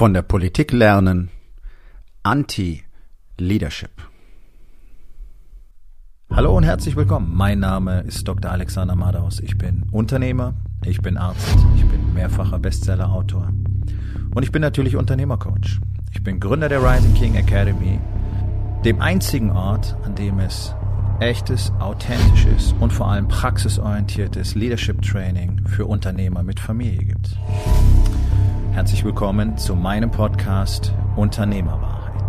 Von der Politik lernen. Anti-Leadership. Hallo und herzlich willkommen. Mein Name ist Dr. Alexander Madaus. Ich bin Unternehmer, ich bin Arzt, ich bin mehrfacher Bestseller-Autor und ich bin natürlich Unternehmercoach. Ich bin Gründer der Rising King Academy, dem einzigen Ort, an dem es echtes, authentisches und vor allem praxisorientiertes Leadership Training für Unternehmer mit Familie gibt. Herzlich willkommen zu meinem Podcast Unternehmerwahrheit.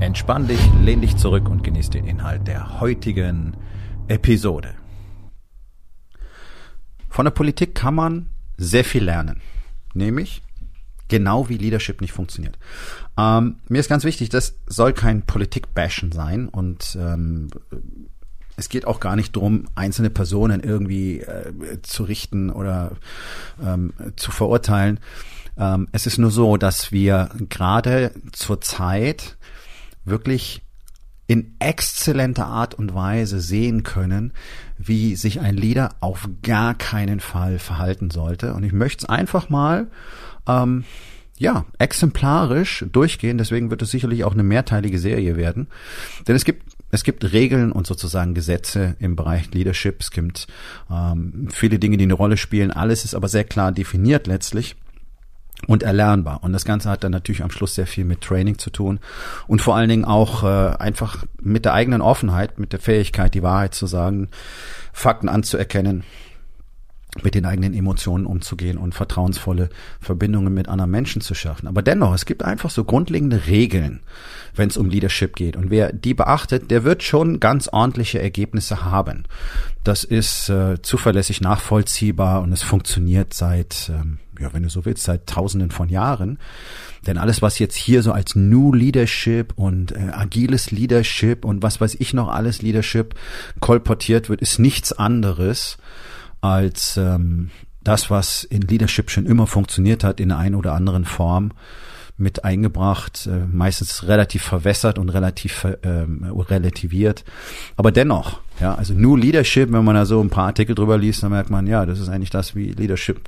Entspann dich, lehn dich zurück und genieß den Inhalt der heutigen Episode. Von der Politik kann man sehr viel lernen, nämlich genau wie Leadership nicht funktioniert. Ähm, mir ist ganz wichtig, das soll kein Politik-Bashen sein und ähm, es geht auch gar nicht darum, einzelne Personen irgendwie äh, zu richten oder ähm, zu verurteilen. Ähm, es ist nur so, dass wir gerade zur Zeit wirklich in exzellenter Art und Weise sehen können, wie sich ein Leader auf gar keinen Fall verhalten sollte. Und ich möchte es einfach mal ähm, ja, exemplarisch durchgehen. Deswegen wird es sicherlich auch eine mehrteilige Serie werden. Denn es gibt es gibt Regeln und sozusagen Gesetze im Bereich Leadership. Es gibt ähm, viele Dinge, die eine Rolle spielen. Alles ist aber sehr klar definiert letztlich und erlernbar. Und das Ganze hat dann natürlich am Schluss sehr viel mit Training zu tun und vor allen Dingen auch äh, einfach mit der eigenen Offenheit, mit der Fähigkeit, die Wahrheit zu sagen, Fakten anzuerkennen, mit den eigenen Emotionen umzugehen und vertrauensvolle Verbindungen mit anderen Menschen zu schaffen. Aber dennoch, es gibt einfach so grundlegende Regeln, wenn es um Leadership geht. Und wer die beachtet, der wird schon ganz ordentliche Ergebnisse haben. Das ist äh, zuverlässig nachvollziehbar und es funktioniert seit, ähm, ja, wenn du so willst, seit Tausenden von Jahren. Denn alles, was jetzt hier so als New Leadership und äh, agiles Leadership und was weiß ich noch alles Leadership kolportiert wird, ist nichts anderes als ähm, das, was in Leadership schon immer funktioniert hat, in der einen oder anderen Form mit eingebracht, äh, meistens relativ verwässert und relativ ähm, relativiert. Aber dennoch, ja, also New Leadership, wenn man da so ein paar Artikel drüber liest, dann merkt man, ja, das ist eigentlich das, wie Leadership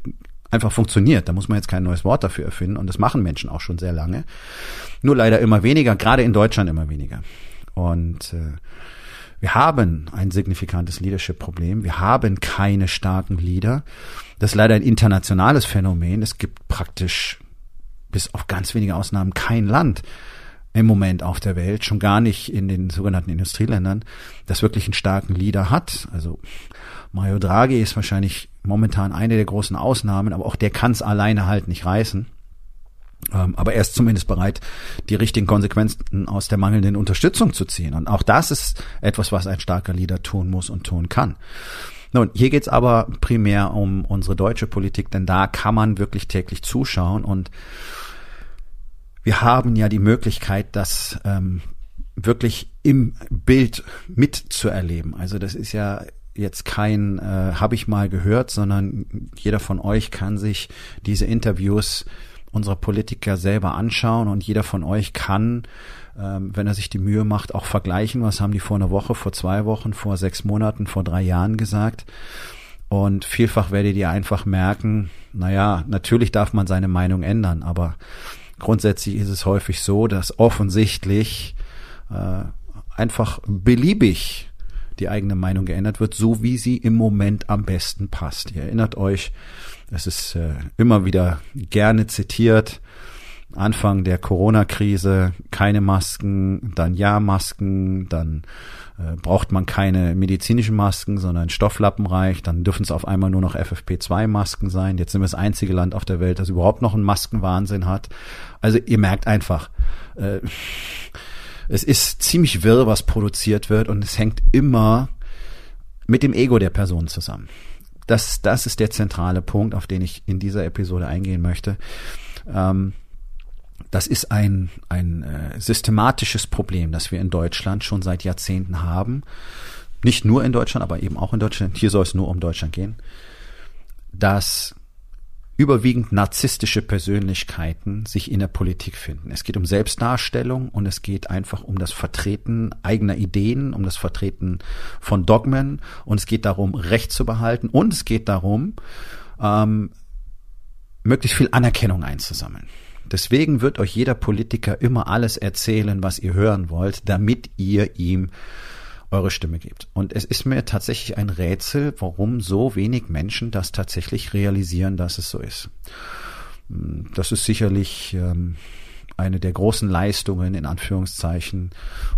einfach funktioniert. Da muss man jetzt kein neues Wort dafür erfinden und das machen Menschen auch schon sehr lange. Nur leider immer weniger, gerade in Deutschland immer weniger. Und äh, wir haben ein signifikantes Leadership-Problem. Wir haben keine starken Leader. Das ist leider ein internationales Phänomen. Es gibt praktisch bis auf ganz wenige Ausnahmen kein Land im Moment auf der Welt, schon gar nicht in den sogenannten Industrieländern, das wirklich einen starken Leader hat. Also Mario Draghi ist wahrscheinlich momentan eine der großen Ausnahmen, aber auch der kann es alleine halt nicht reißen. Ähm, aber er ist zumindest bereit, die richtigen Konsequenzen aus der mangelnden Unterstützung zu ziehen. Und auch das ist etwas, was ein starker Leader tun muss und tun kann. Nun, hier geht's aber primär um unsere deutsche Politik, denn da kann man wirklich täglich zuschauen und wir haben ja die Möglichkeit, das ähm, wirklich im Bild mitzuerleben. Also das ist ja jetzt kein äh, habe ich mal gehört, sondern jeder von euch kann sich diese Interviews unserer Politiker selber anschauen und jeder von euch kann, ähm, wenn er sich die Mühe macht, auch vergleichen, was haben die vor einer Woche, vor zwei Wochen, vor sechs Monaten, vor drei Jahren gesagt. Und vielfach werdet ihr einfach merken, naja, natürlich darf man seine Meinung ändern, aber grundsätzlich ist es häufig so, dass offensichtlich äh, einfach beliebig die eigene Meinung geändert wird, so wie sie im Moment am besten passt. Ihr erinnert euch, es ist äh, immer wieder gerne zitiert. Anfang der Corona-Krise keine Masken, dann ja Masken, dann äh, braucht man keine medizinischen Masken, sondern Stofflappenreich, dann dürfen es auf einmal nur noch FFP2-Masken sein. Jetzt sind wir das einzige Land auf der Welt, das überhaupt noch einen Maskenwahnsinn hat. Also ihr merkt einfach, äh, es ist ziemlich wirr, was produziert wird und es hängt immer mit dem Ego der Person zusammen das, das ist der zentrale Punkt, auf den ich in dieser Episode eingehen möchte. Ähm, das ist ein, ein äh, systematisches Problem, das wir in Deutschland schon seit Jahrzehnten haben. Nicht nur in Deutschland, aber eben auch in Deutschland. Hier soll es nur um Deutschland gehen. Dass überwiegend narzisstische Persönlichkeiten sich in der Politik finden. Es geht um Selbstdarstellung und es geht einfach um das Vertreten eigener Ideen, um das Vertreten von Dogmen und es geht darum, Recht zu behalten und es geht darum, ähm, möglichst viel Anerkennung einzusammeln. Deswegen wird euch jeder Politiker immer alles erzählen, was ihr hören wollt, damit ihr ihm eure Stimme gebt. Und es ist mir tatsächlich ein Rätsel, warum so wenig Menschen das tatsächlich realisieren, dass es so ist. Das ist sicherlich ähm, eine der großen Leistungen in Anführungszeichen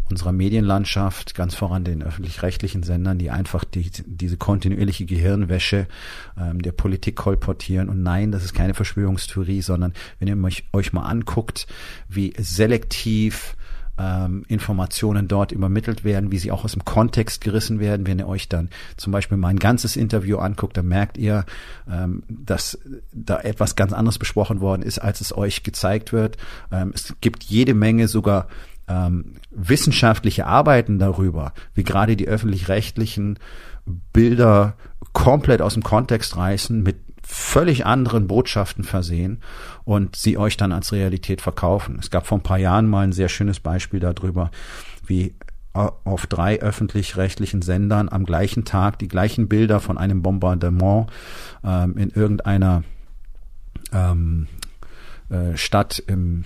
unserer Medienlandschaft, ganz voran den öffentlich-rechtlichen Sendern, die einfach die, diese kontinuierliche Gehirnwäsche ähm, der Politik kolportieren. Und nein, das ist keine Verschwörungstheorie, sondern wenn ihr euch, euch mal anguckt, wie selektiv ähm, Informationen dort übermittelt werden, wie sie auch aus dem Kontext gerissen werden. Wenn ihr euch dann zum Beispiel mein ganzes Interview anguckt, dann merkt ihr, ähm, dass da etwas ganz anderes besprochen worden ist, als es euch gezeigt wird. Ähm, es gibt jede Menge sogar ähm, wissenschaftliche Arbeiten darüber, wie gerade die öffentlich-rechtlichen Bilder komplett aus dem Kontext reißen, mit völlig anderen Botschaften versehen und sie euch dann als Realität verkaufen. Es gab vor ein paar Jahren mal ein sehr schönes Beispiel darüber, wie auf drei öffentlich-rechtlichen Sendern am gleichen Tag die gleichen Bilder von einem Bombardement ähm, in irgendeiner ähm, äh, Stadt im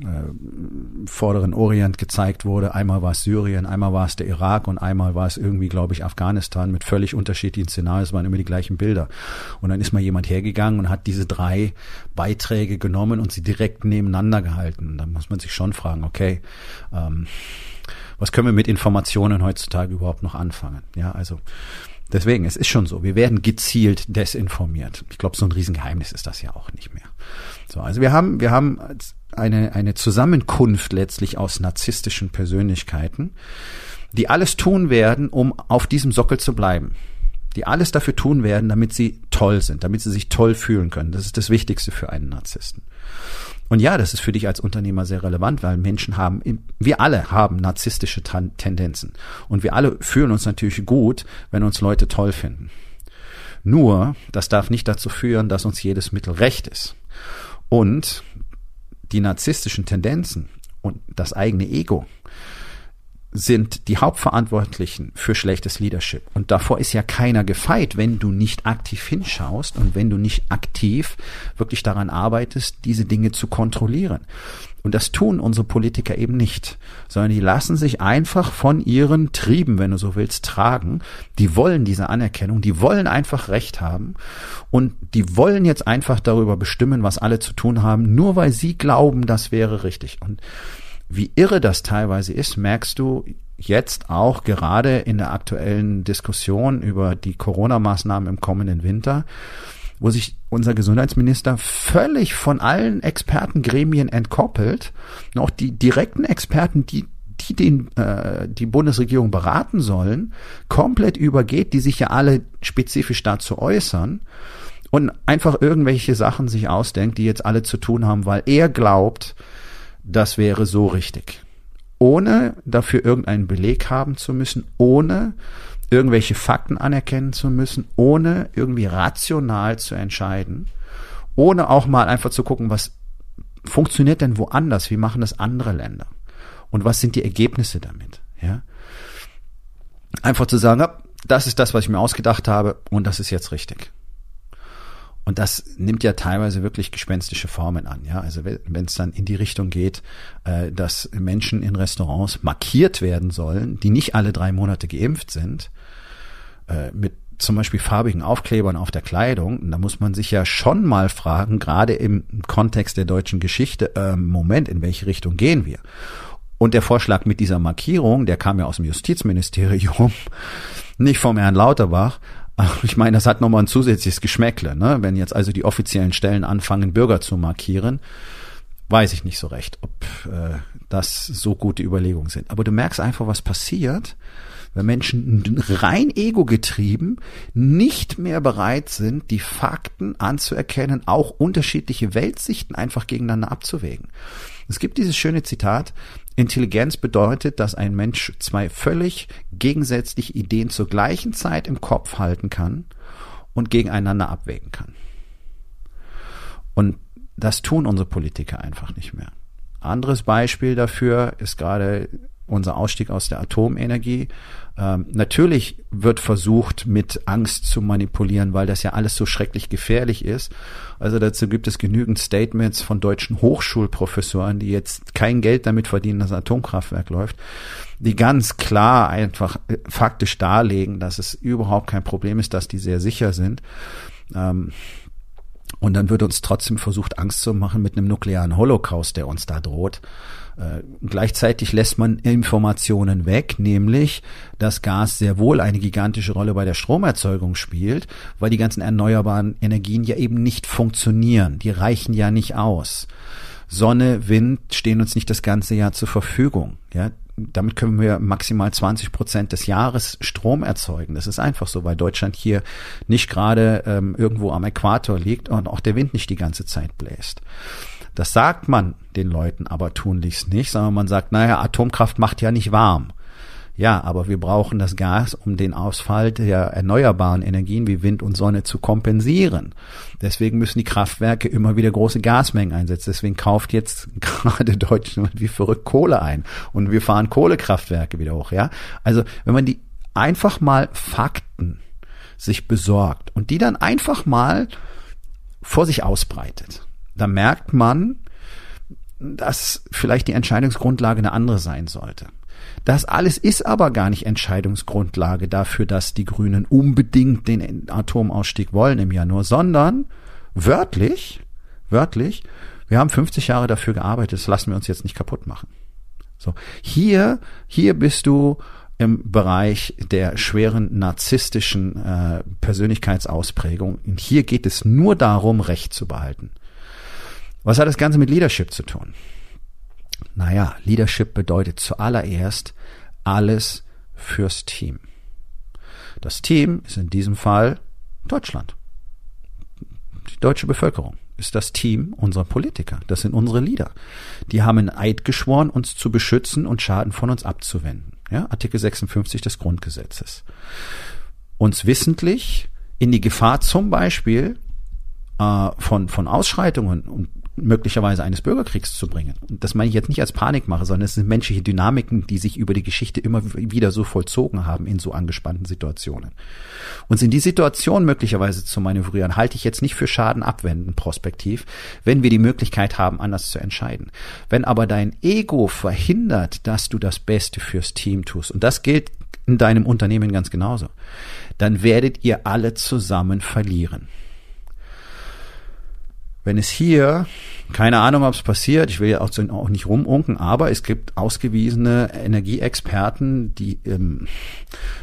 äh, vorderen Orient gezeigt wurde. Einmal war es Syrien, einmal war es der Irak und einmal war es irgendwie, glaube ich, Afghanistan mit völlig unterschiedlichen Szenarien. Es waren immer die gleichen Bilder. Und dann ist mal jemand hergegangen und hat diese drei Beiträge genommen und sie direkt nebeneinander gehalten. Und dann muss man sich schon fragen, okay, ähm, was können wir mit Informationen heutzutage überhaupt noch anfangen? Ja, also Deswegen, es ist schon so, wir werden gezielt desinformiert. Ich glaube, so ein Riesengeheimnis ist das ja auch nicht mehr. So, also wir haben, wir haben eine, eine Zusammenkunft letztlich aus narzisstischen Persönlichkeiten, die alles tun werden, um auf diesem Sockel zu bleiben. Die alles dafür tun werden, damit sie toll sind, damit sie sich toll fühlen können. Das ist das Wichtigste für einen Narzissten. Und ja, das ist für dich als Unternehmer sehr relevant, weil Menschen haben, wir alle haben narzisstische Tendenzen. Und wir alle fühlen uns natürlich gut, wenn uns Leute toll finden. Nur, das darf nicht dazu führen, dass uns jedes Mittel recht ist. Und die narzisstischen Tendenzen und das eigene Ego sind die Hauptverantwortlichen für schlechtes Leadership. Und davor ist ja keiner gefeit, wenn du nicht aktiv hinschaust und wenn du nicht aktiv wirklich daran arbeitest, diese Dinge zu kontrollieren. Und das tun unsere Politiker eben nicht, sondern die lassen sich einfach von ihren Trieben, wenn du so willst, tragen. Die wollen diese Anerkennung, die wollen einfach Recht haben und die wollen jetzt einfach darüber bestimmen, was alle zu tun haben, nur weil sie glauben, das wäre richtig. Und wie irre das teilweise ist, merkst du jetzt auch gerade in der aktuellen Diskussion über die Corona-Maßnahmen im kommenden Winter, wo sich unser Gesundheitsminister völlig von allen Expertengremien entkoppelt, auch die direkten Experten, die die den äh, die Bundesregierung beraten sollen, komplett übergeht, die sich ja alle spezifisch dazu äußern und einfach irgendwelche Sachen sich ausdenkt, die jetzt alle zu tun haben, weil er glaubt, das wäre so richtig. Ohne dafür irgendeinen Beleg haben zu müssen, ohne irgendwelche Fakten anerkennen zu müssen, ohne irgendwie rational zu entscheiden, ohne auch mal einfach zu gucken, was funktioniert denn woanders, wie machen das andere Länder und was sind die Ergebnisse damit, ja? Einfach zu sagen, das ist das, was ich mir ausgedacht habe und das ist jetzt richtig. Und das nimmt ja teilweise wirklich gespenstische Formen an. Ja, also wenn es dann in die Richtung geht, äh, dass Menschen in Restaurants markiert werden sollen, die nicht alle drei Monate geimpft sind, äh, mit zum Beispiel farbigen Aufklebern auf der Kleidung, da muss man sich ja schon mal fragen, gerade im Kontext der deutschen Geschichte, äh, Moment, in welche Richtung gehen wir? Und der Vorschlag mit dieser Markierung, der kam ja aus dem Justizministerium, nicht vom Herrn Lauterbach, ich meine, das hat nochmal ein zusätzliches Geschmäckle, ne? Wenn jetzt also die offiziellen Stellen anfangen, Bürger zu markieren, weiß ich nicht so recht, ob äh, das so gute Überlegungen sind. Aber du merkst einfach, was passiert, wenn Menschen rein ego getrieben nicht mehr bereit sind, die Fakten anzuerkennen, auch unterschiedliche Weltsichten einfach gegeneinander abzuwägen. Es gibt dieses schöne Zitat, Intelligenz bedeutet, dass ein Mensch zwei völlig gegensätzliche Ideen zur gleichen Zeit im Kopf halten kann und gegeneinander abwägen kann. Und das tun unsere Politiker einfach nicht mehr. Anderes Beispiel dafür ist gerade unser Ausstieg aus der Atomenergie. Ähm, natürlich wird versucht, mit Angst zu manipulieren, weil das ja alles so schrecklich gefährlich ist. Also dazu gibt es genügend Statements von deutschen Hochschulprofessoren, die jetzt kein Geld damit verdienen, dass ein Atomkraftwerk läuft, die ganz klar einfach äh, faktisch darlegen, dass es überhaupt kein Problem ist, dass die sehr sicher sind. Ähm, und dann wird uns trotzdem versucht, Angst zu machen mit einem nuklearen Holocaust, der uns da droht. Äh, gleichzeitig lässt man Informationen weg, nämlich, dass Gas sehr wohl eine gigantische Rolle bei der Stromerzeugung spielt, weil die ganzen erneuerbaren Energien ja eben nicht funktionieren. Die reichen ja nicht aus. Sonne, Wind stehen uns nicht das ganze Jahr zur Verfügung. Ja, damit können wir maximal 20 Prozent des Jahres Strom erzeugen. Das ist einfach so, weil Deutschland hier nicht gerade ähm, irgendwo am Äquator liegt und auch der Wind nicht die ganze Zeit bläst. Das sagt man den Leuten aber tunlichst nicht, sondern man sagt, naja, Atomkraft macht ja nicht warm. Ja, aber wir brauchen das Gas, um den Ausfall der erneuerbaren Energien wie Wind und Sonne zu kompensieren. Deswegen müssen die Kraftwerke immer wieder große Gasmengen einsetzen. Deswegen kauft jetzt gerade Deutschland wie verrückt Kohle ein. Und wir fahren Kohlekraftwerke wieder hoch, ja. Also, wenn man die einfach mal Fakten sich besorgt und die dann einfach mal vor sich ausbreitet, da merkt man, dass vielleicht die Entscheidungsgrundlage eine andere sein sollte. Das alles ist aber gar nicht Entscheidungsgrundlage dafür, dass die Grünen unbedingt den Atomausstieg wollen im Januar, sondern wörtlich, wörtlich, wir haben 50 Jahre dafür gearbeitet, das lassen wir uns jetzt nicht kaputt machen. So, hier, hier bist du im Bereich der schweren narzisstischen äh, Persönlichkeitsausprägung. Und hier geht es nur darum, Recht zu behalten. Was hat das Ganze mit Leadership zu tun? Naja, Leadership bedeutet zuallererst alles fürs Team. Das Team ist in diesem Fall Deutschland. Die deutsche Bevölkerung ist das Team unserer Politiker. Das sind unsere Leader. Die haben einen Eid geschworen, uns zu beschützen und Schaden von uns abzuwenden. Ja, Artikel 56 des Grundgesetzes. Uns wissentlich in die Gefahr zum Beispiel äh, von, von Ausschreitungen und möglicherweise eines Bürgerkriegs zu bringen. Und das meine ich jetzt nicht als Panikmache, sondern es sind menschliche Dynamiken, die sich über die Geschichte immer wieder so vollzogen haben in so angespannten Situationen. Und in die Situation möglicherweise zu manövrieren, halte ich jetzt nicht für Schaden abwenden, prospektiv, wenn wir die Möglichkeit haben, anders zu entscheiden. Wenn aber dein Ego verhindert, dass du das Beste fürs Team tust, und das gilt in deinem Unternehmen ganz genauso, dann werdet ihr alle zusammen verlieren wenn es hier, keine Ahnung, ob es passiert, ich will ja auch, auch nicht rumunken, aber es gibt ausgewiesene Energieexperten, die ähm,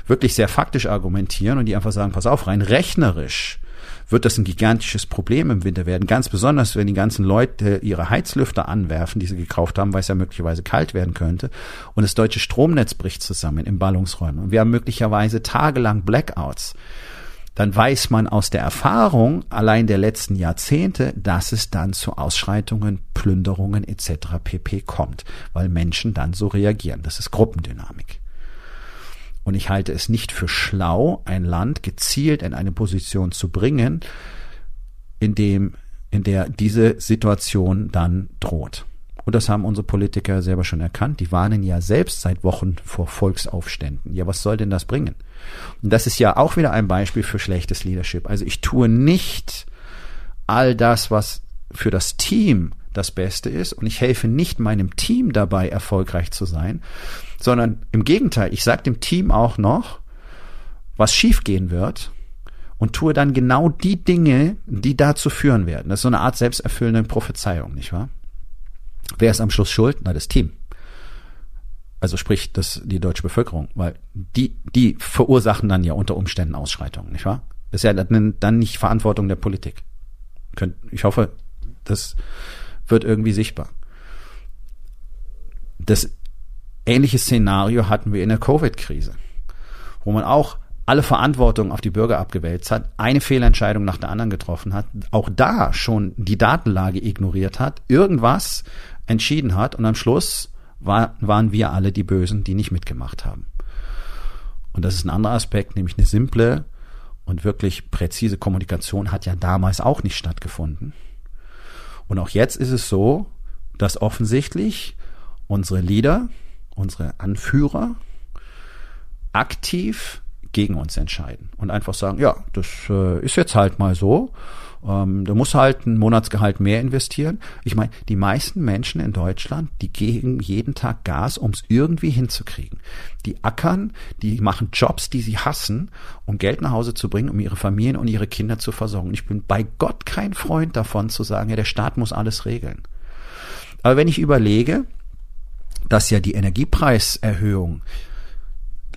wirklich sehr faktisch argumentieren und die einfach sagen, pass auf, rein rechnerisch wird das ein gigantisches Problem im Winter werden. Ganz besonders, wenn die ganzen Leute ihre Heizlüfter anwerfen, die sie gekauft haben, weil es ja möglicherweise kalt werden könnte. Und das deutsche Stromnetz bricht zusammen in Ballungsräumen. Und wir haben möglicherweise tagelang Blackouts dann weiß man aus der Erfahrung allein der letzten Jahrzehnte, dass es dann zu Ausschreitungen, Plünderungen etc. pp kommt, weil Menschen dann so reagieren. Das ist Gruppendynamik. Und ich halte es nicht für schlau, ein Land gezielt in eine Position zu bringen, in dem, in der diese Situation dann droht. Und das haben unsere Politiker selber schon erkannt. Die warnen ja selbst seit Wochen vor Volksaufständen. Ja, was soll denn das bringen? Und das ist ja auch wieder ein Beispiel für schlechtes Leadership. Also ich tue nicht all das, was für das Team das Beste ist und ich helfe nicht meinem Team dabei, erfolgreich zu sein, sondern im Gegenteil, ich sage dem Team auch noch, was schiefgehen wird und tue dann genau die Dinge, die dazu führen werden. Das ist so eine Art selbsterfüllende Prophezeiung, nicht wahr? Wer ist am Schluss schuld? Na, das Team. Also sprich, das, die deutsche Bevölkerung, weil die, die verursachen dann ja unter Umständen Ausschreitungen, nicht wahr? Das ist ja dann, nicht Verantwortung der Politik. Ich hoffe, das wird irgendwie sichtbar. Das ähnliche Szenario hatten wir in der Covid-Krise, wo man auch alle Verantwortung auf die Bürger abgewälzt hat, eine Fehlentscheidung nach der anderen getroffen hat, auch da schon die Datenlage ignoriert hat, irgendwas entschieden hat und am Schluss war, waren wir alle die Bösen, die nicht mitgemacht haben. Und das ist ein anderer Aspekt, nämlich eine simple und wirklich präzise Kommunikation hat ja damals auch nicht stattgefunden. Und auch jetzt ist es so, dass offensichtlich unsere Leader unsere Anführer aktiv gegen uns entscheiden und einfach sagen, ja, das äh, ist jetzt halt mal so. Ähm, du musst halt ein Monatsgehalt mehr investieren. Ich meine, die meisten Menschen in Deutschland, die geben jeden Tag Gas, um es irgendwie hinzukriegen. Die ackern, die machen Jobs, die sie hassen, um Geld nach Hause zu bringen, um ihre Familien und ihre Kinder zu versorgen. Ich bin bei Gott kein Freund davon zu sagen, ja, der Staat muss alles regeln. Aber wenn ich überlege, dass ja die Energiepreiserhöhung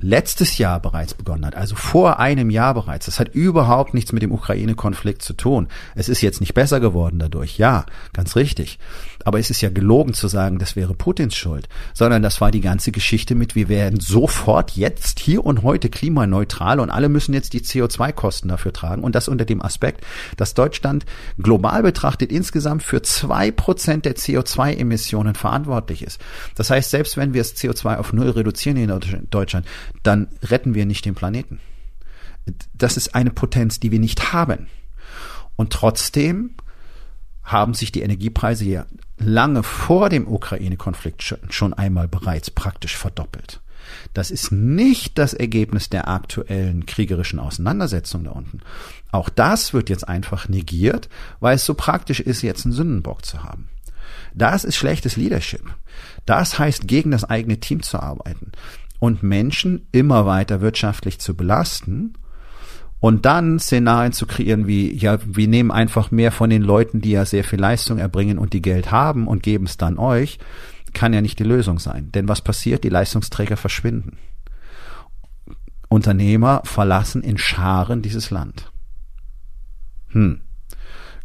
letztes Jahr bereits begonnen hat, also vor einem Jahr bereits. Das hat überhaupt nichts mit dem Ukraine-Konflikt zu tun. Es ist jetzt nicht besser geworden dadurch, ja, ganz richtig. Aber es ist ja gelogen zu sagen, das wäre Putins Schuld, sondern das war die ganze Geschichte mit, wir werden sofort jetzt hier und heute klimaneutral und alle müssen jetzt die CO2-Kosten dafür tragen und das unter dem Aspekt, dass Deutschland global betrachtet insgesamt für zwei Prozent der CO2-Emissionen verantwortlich ist. Das heißt, selbst wenn wir das CO2 auf Null reduzieren in Deutschland, dann retten wir nicht den Planeten. Das ist eine Potenz, die wir nicht haben. Und trotzdem haben sich die Energiepreise ja lange vor dem Ukraine-Konflikt schon einmal bereits praktisch verdoppelt. Das ist nicht das Ergebnis der aktuellen kriegerischen Auseinandersetzung da unten. Auch das wird jetzt einfach negiert, weil es so praktisch ist, jetzt einen Sündenbock zu haben. Das ist schlechtes Leadership. Das heißt, gegen das eigene Team zu arbeiten und Menschen immer weiter wirtschaftlich zu belasten und dann Szenarien zu kreieren wie, ja, wir nehmen einfach mehr von den Leuten, die ja sehr viel Leistung erbringen und die Geld haben und geben es dann euch, kann ja nicht die Lösung sein. Denn was passiert? Die Leistungsträger verschwinden. Unternehmer verlassen in Scharen dieses Land. Hm.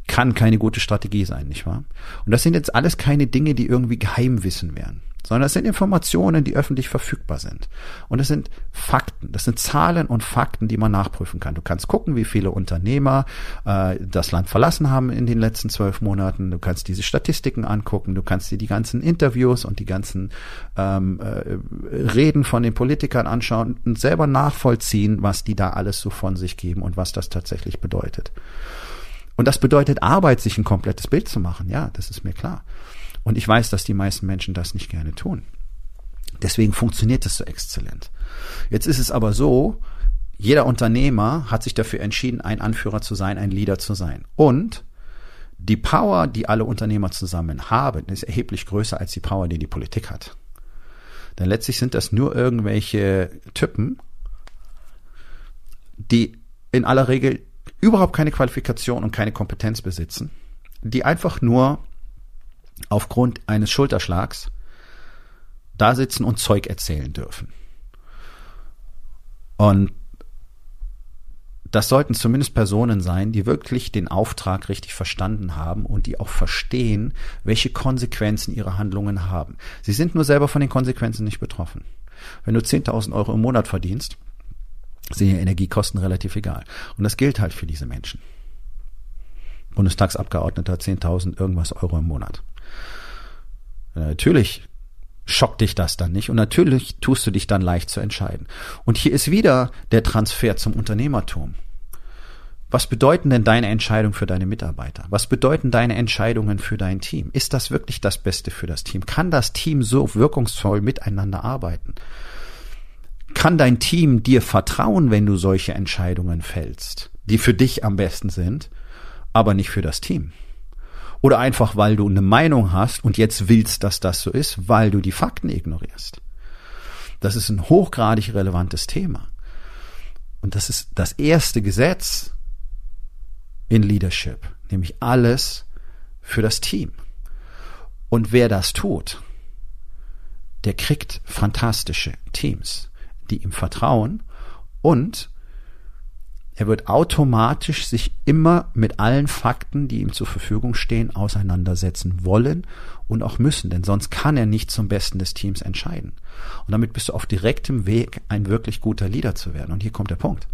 Kann keine gute Strategie sein, nicht wahr? Und das sind jetzt alles keine Dinge, die irgendwie Geheimwissen wären sondern es sind Informationen, die öffentlich verfügbar sind. Und es sind Fakten, das sind Zahlen und Fakten, die man nachprüfen kann. Du kannst gucken, wie viele Unternehmer äh, das Land verlassen haben in den letzten zwölf Monaten. Du kannst diese Statistiken angucken, du kannst dir die ganzen Interviews und die ganzen ähm, äh, Reden von den Politikern anschauen und selber nachvollziehen, was die da alles so von sich geben und was das tatsächlich bedeutet. Und das bedeutet Arbeit, sich ein komplettes Bild zu machen. Ja, das ist mir klar. Und ich weiß, dass die meisten Menschen das nicht gerne tun. Deswegen funktioniert es so exzellent. Jetzt ist es aber so, jeder Unternehmer hat sich dafür entschieden, ein Anführer zu sein, ein Leader zu sein. Und die Power, die alle Unternehmer zusammen haben, ist erheblich größer als die Power, die die Politik hat. Denn letztlich sind das nur irgendwelche Typen, die in aller Regel überhaupt keine Qualifikation und keine Kompetenz besitzen, die einfach nur aufgrund eines Schulterschlags da sitzen und Zeug erzählen dürfen. Und das sollten zumindest Personen sein, die wirklich den Auftrag richtig verstanden haben und die auch verstehen, welche Konsequenzen ihre Handlungen haben. Sie sind nur selber von den Konsequenzen nicht betroffen. Wenn du 10.000 Euro im Monat verdienst, sind ja Energiekosten relativ egal. Und das gilt halt für diese Menschen. Bundestagsabgeordneter 10.000 irgendwas Euro im Monat. Natürlich schockt dich das dann nicht und natürlich tust du dich dann leicht zu entscheiden. Und hier ist wieder der Transfer zum Unternehmertum. Was bedeuten denn deine Entscheidungen für deine Mitarbeiter? Was bedeuten deine Entscheidungen für dein Team? Ist das wirklich das Beste für das Team? Kann das Team so wirkungsvoll miteinander arbeiten? Kann dein Team dir vertrauen, wenn du solche Entscheidungen fällst, die für dich am besten sind, aber nicht für das Team? Oder einfach, weil du eine Meinung hast und jetzt willst, dass das so ist, weil du die Fakten ignorierst. Das ist ein hochgradig relevantes Thema. Und das ist das erste Gesetz in Leadership, nämlich alles für das Team. Und wer das tut, der kriegt fantastische Teams, die ihm vertrauen und er wird automatisch sich immer mit allen Fakten, die ihm zur Verfügung stehen, auseinandersetzen wollen und auch müssen, denn sonst kann er nicht zum Besten des Teams entscheiden. Und damit bist du auf direktem Weg, ein wirklich guter Leader zu werden. Und hier kommt der Punkt.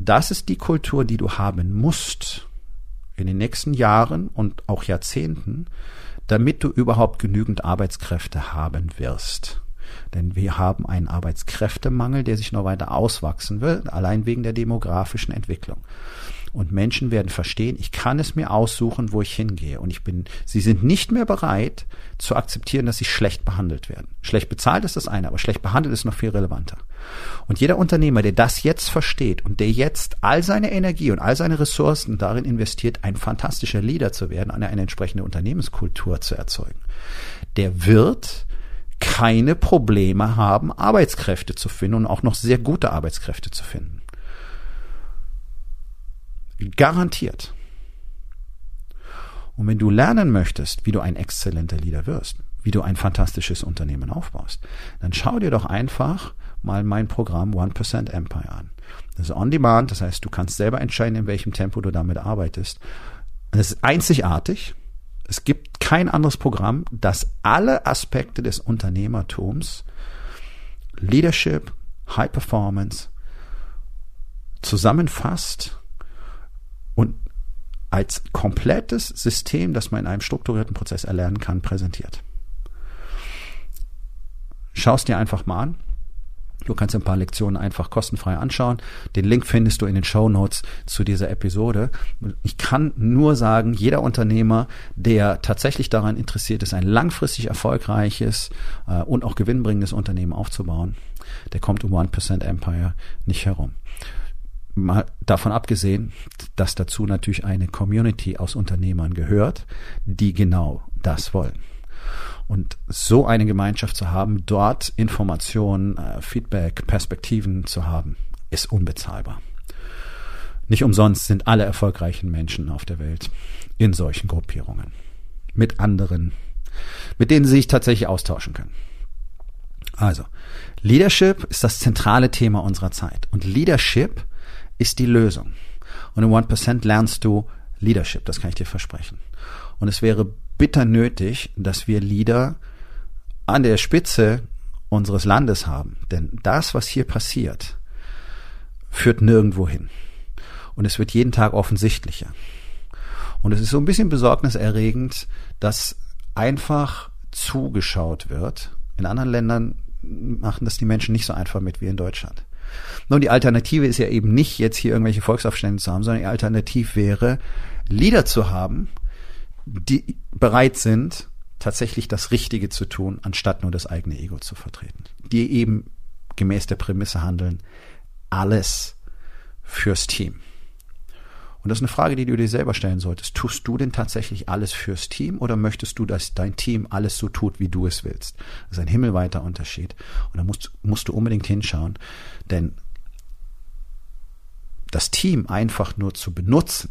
Das ist die Kultur, die du haben musst in den nächsten Jahren und auch Jahrzehnten, damit du überhaupt genügend Arbeitskräfte haben wirst. Denn wir haben einen Arbeitskräftemangel, der sich noch weiter auswachsen wird, allein wegen der demografischen Entwicklung. Und Menschen werden verstehen, ich kann es mir aussuchen, wo ich hingehe. Und ich bin, sie sind nicht mehr bereit zu akzeptieren, dass sie schlecht behandelt werden. Schlecht bezahlt ist das eine, aber schlecht behandelt ist noch viel relevanter. Und jeder Unternehmer, der das jetzt versteht und der jetzt all seine Energie und all seine Ressourcen darin investiert, ein fantastischer Leader zu werden, eine, eine entsprechende Unternehmenskultur zu erzeugen, der wird keine Probleme haben, Arbeitskräfte zu finden und auch noch sehr gute Arbeitskräfte zu finden. Garantiert. Und wenn du lernen möchtest, wie du ein exzellenter Leader wirst, wie du ein fantastisches Unternehmen aufbaust, dann schau dir doch einfach mal mein Programm 1% Empire an. Das ist on demand, das heißt, du kannst selber entscheiden, in welchem Tempo du damit arbeitest. Es ist einzigartig. Es gibt kein anderes Programm, das alle Aspekte des Unternehmertums, Leadership, High Performance zusammenfasst und als komplettes System, das man in einem strukturierten Prozess erlernen kann, präsentiert. Schau es dir einfach mal an. Du kannst ein paar Lektionen einfach kostenfrei anschauen. Den Link findest du in den Show Notes zu dieser Episode. Ich kann nur sagen, jeder Unternehmer, der tatsächlich daran interessiert ist, ein langfristig erfolgreiches äh, und auch gewinnbringendes Unternehmen aufzubauen, der kommt um 1% Empire nicht herum mal davon abgesehen, dass dazu natürlich eine Community aus Unternehmern gehört, die genau das wollen. Und so eine Gemeinschaft zu haben, dort Informationen, äh, Feedback, Perspektiven zu haben, ist unbezahlbar. Nicht umsonst sind alle erfolgreichen Menschen auf der Welt in solchen Gruppierungen. Mit anderen, mit denen sie sich tatsächlich austauschen können. Also, Leadership ist das zentrale Thema unserer Zeit. Und Leadership ist die Lösung. Und im 1% lernst du Leadership, das kann ich dir versprechen. Und es wäre bitter nötig, dass wir Leader an der Spitze unseres Landes haben. Denn das, was hier passiert, führt nirgendwo hin. Und es wird jeden Tag offensichtlicher. Und es ist so ein bisschen besorgniserregend, dass einfach zugeschaut wird. In anderen Ländern machen das die Menschen nicht so einfach mit wie in Deutschland. Nun, die Alternative ist ja eben nicht, jetzt hier irgendwelche Volksaufstände zu haben, sondern die Alternative wäre, Leader zu haben, die bereit sind, tatsächlich das Richtige zu tun, anstatt nur das eigene Ego zu vertreten. Die eben gemäß der Prämisse handeln, alles fürs Team. Und das ist eine Frage, die du dir selber stellen solltest. Tust du denn tatsächlich alles fürs Team oder möchtest du, dass dein Team alles so tut, wie du es willst? Das ist ein himmelweiter Unterschied. Und da musst, musst du unbedingt hinschauen, denn das Team einfach nur zu benutzen,